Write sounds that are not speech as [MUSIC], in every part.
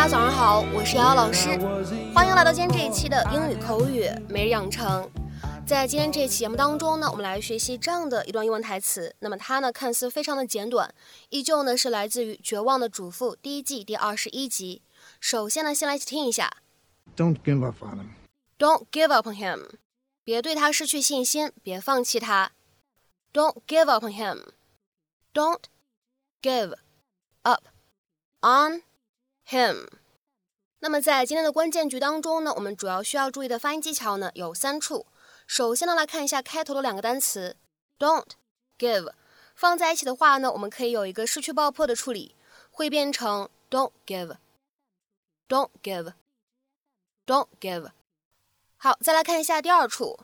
大家早上好，我是瑶瑶老师，欢迎来到今天这一期的英语口语每日养成。在今天这期节目当中呢，我们来学习这样的一段英文台词。那么它呢看似非常的简短，依旧呢是来自于《绝望的主妇》第一季第二十一集。首先呢，先来一起听一下。Don't give up on him. Don't give up on him. 别对他失去信心，别放弃他。Don't give up on him. Don't give up on him。那么在今天的关键句当中呢，我们主要需要注意的发音技巧呢有三处。首先呢，来看一下开头的两个单词 don't give，放在一起的话呢，我们可以有一个失去爆破的处理，会变成 don't give，don't give，don't give。好，再来看一下第二处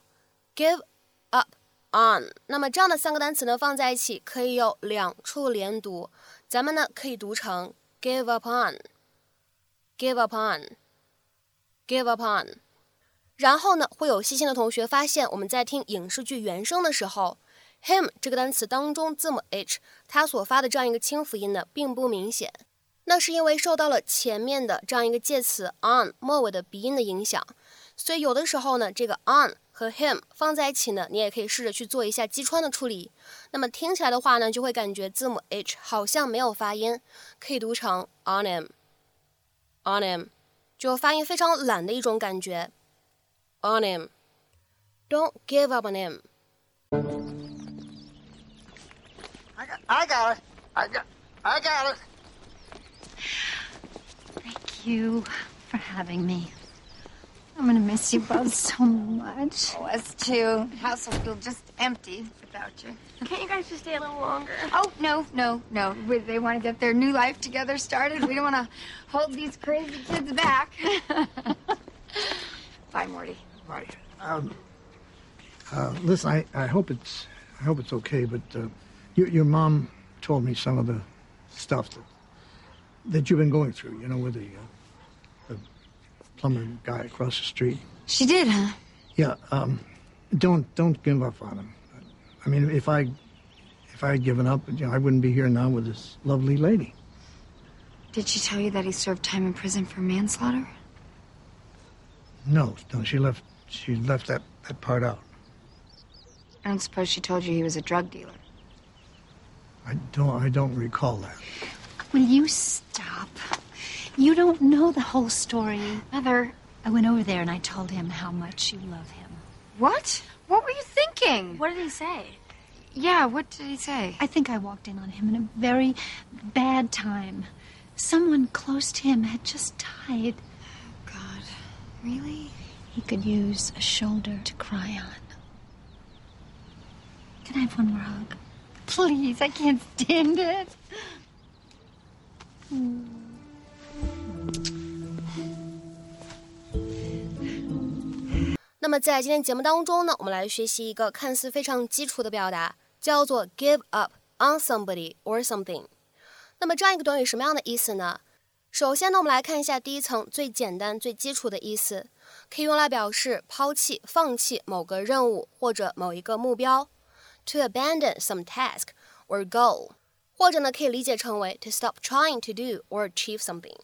give up on，那么这样的三个单词呢放在一起可以有两处连读，咱们呢可以读成 give up on。Give up on, give up on。然后呢，会有细心的同学发现，我们在听影视剧原声的时候，him 这个单词当中字母 h 它所发的这样一个清辅音呢，并不明显。那是因为受到了前面的这样一个介词 on 末尾的鼻音的影响。所以有的时候呢，这个 on 和 him 放在一起呢，你也可以试着去做一下击穿的处理。那么听起来的话呢，就会感觉字母 h 好像没有发音，可以读成 on him。on him，就发音非常懒的一种感觉。on him。Don't give up on him. I got, I got it. I got, I got it. Thank you for having me. I'm gonna miss you both so much. [LAUGHS] Oh, us too. House will feel just empty without you. Can't you guys just stay a little longer? Oh, no, no, no. We, they want to get their new life together started. We don't want to hold these crazy kids back. [LAUGHS] Bye, Morty. Bye. Um, uh, listen, I, I hope it's I hope it's okay, but uh, your, your mom told me some of the stuff that that you've been going through. You know, with the, uh, the plumber guy across the street. She did, huh? Yeah. Um, don't don't give up on him. I mean, if I if I had given up, you know, I wouldn't be here now with this lovely lady. Did she tell you that he served time in prison for manslaughter? No, no, she left she left that, that part out. I don't suppose she told you he was a drug dealer. I don't I don't recall that. Will you stop? You don't know the whole story. Mother. I went over there and I told him how much you love him. What? What were you thinking? What did he say? Yeah, what did he say? I think I walked in on him in a very bad time. Someone close to him had just died. Oh, God. Really? He could use a shoulder to cry on. Can I have one more hug? Please, I can't stand it. Hmm. 那么在今天节目当中呢，我们来学习一个看似非常基础的表达，叫做 give up on somebody or something。那么这样一个短语什么样的意思呢？首先呢，我们来看一下第一层最简单、最基础的意思，可以用来表示抛弃、放弃某个任务或者某一个目标，to abandon some task or goal，或者呢可以理解成为 to stop trying to do or achieve something。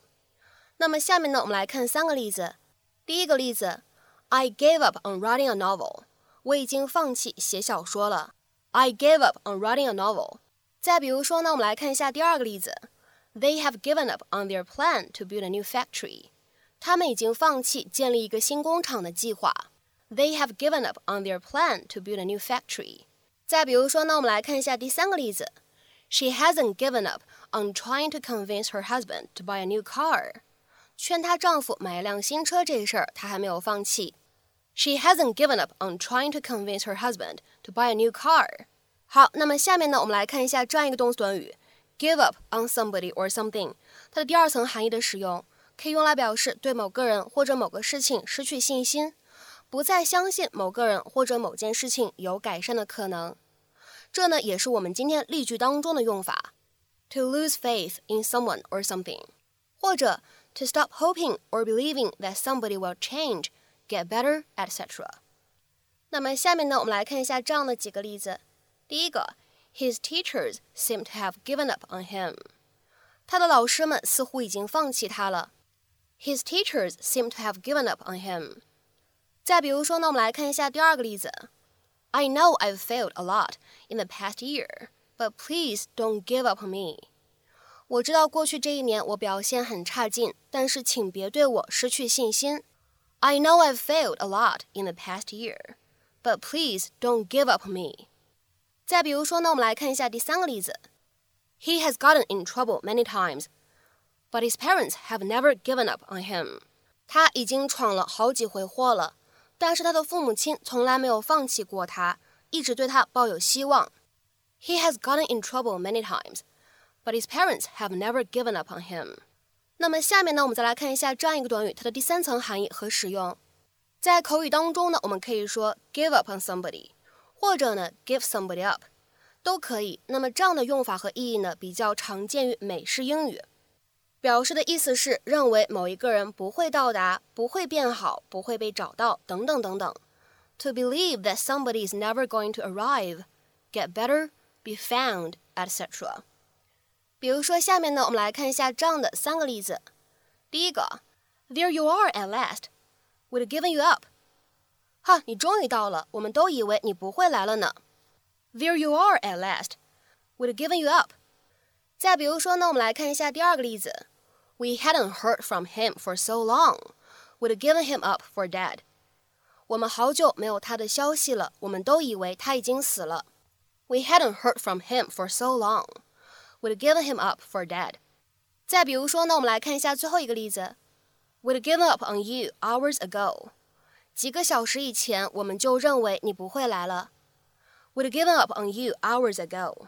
那么下面呢，我们来看三个例子。第一个例子。I gave up on writing a novel. 我已经放弃写小说了。I gave up on writing a novel. 再比如说呢，我们来看一下第二个例子。They have given up on their plan to build a new factory. 他们已经放弃建立一个新工厂的计划。They have given up on their plan to build a new factory. 再比如说呢，我们来看一下第三个例子。She hasn't given up on trying to convince her husband to buy a new car. 劝她丈夫买一辆新车这事儿，她还没有放弃。 She hasn't given up on trying to convince her husband to buy a new car. 好，那么下面呢，我们来看一下这样一个动词短语：give up on somebody or something。它的第二层含义的使用，可以用来表示对某个人或者某个事情失去信心，不再相信某个人或者某件事情有改善的可能。这呢，也是我们今天例句当中的用法：to lose faith in someone or something，或者 to stop hoping or believing that somebody will change。 get better, etc. 那么下面呢，我们来看一下这样的几个例子。第一个，His teachers seem to have given up on him。他的老师们似乎已经放弃他了。 His teachers seem to have given up on him。再比如说呢，我们来看一下第二个例子。I know I've failed a lot in the past year, but please don't give up on me。我知道过去这一年我表现很差劲，但是请别对我失去信心。 I know I've failed a lot in the past year, but please don't give up on me。再比如说呢，我们来看一下第三个例子。He has gotten in trouble many times, but his parents have never given up on him。他已经闯了好几回祸了，但是他的父母亲从来没有放弃过他，一直对他抱有希望。He has gotten in trouble many times, but his parents have never given up on him。 那么下面呢，我们再来看一下这样一个短语，它的第三层含义和使用。在口语当中呢，我们可以说 give up on somebody，或者呢 give somebody up。都可以。那么这样的用法和意义呢，比较常见于美式英语，表示的意思是认为某一个人不会到达、不会变好、不会被找到等等等等。To believe that somebody is never going to arrive, get better, be found, etc. 比如说下面呢，我们来看一下这样的三个例子。第一个，There you are at last. We'd given you up. 哈，你终于到了，我们都以为你不会来了呢。There you are at last. We'd given you up. 再比如说呢，我们来看一下第二个例子。We hadn't heard from him for so long. We'd given him up for dead. 我们好久没有他的消息了，我们都以为他已经死了。We hadn't heard from him for so long. We'd given him up for dead. 再比如说呢，我们来看一下最后一个例子。We'd given up on you hours ago. 几个小时以前，我们就认为你不会来了。Would given up on you hours ago。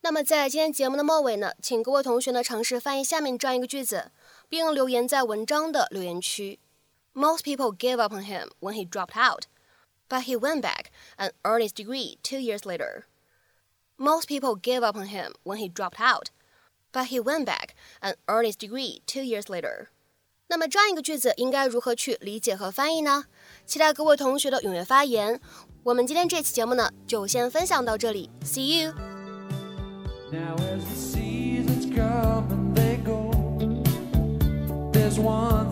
那么在今天节目的末尾呢，请各位同学呢尝试翻译下面这样一个句子，并留言在文章的留言区。Most people gave up on him when he dropped out, but he went back and earned his degree two years later. Most people gave up on him when he dropped out, but he went back and earned his degree two years later. 那么这样一个句子应该如何去理解和翻译呢？期待各位同学的踊跃发言。我们今天这期节目呢，就先分享到这里，See you。Now as the seasons come and they go, there's one thing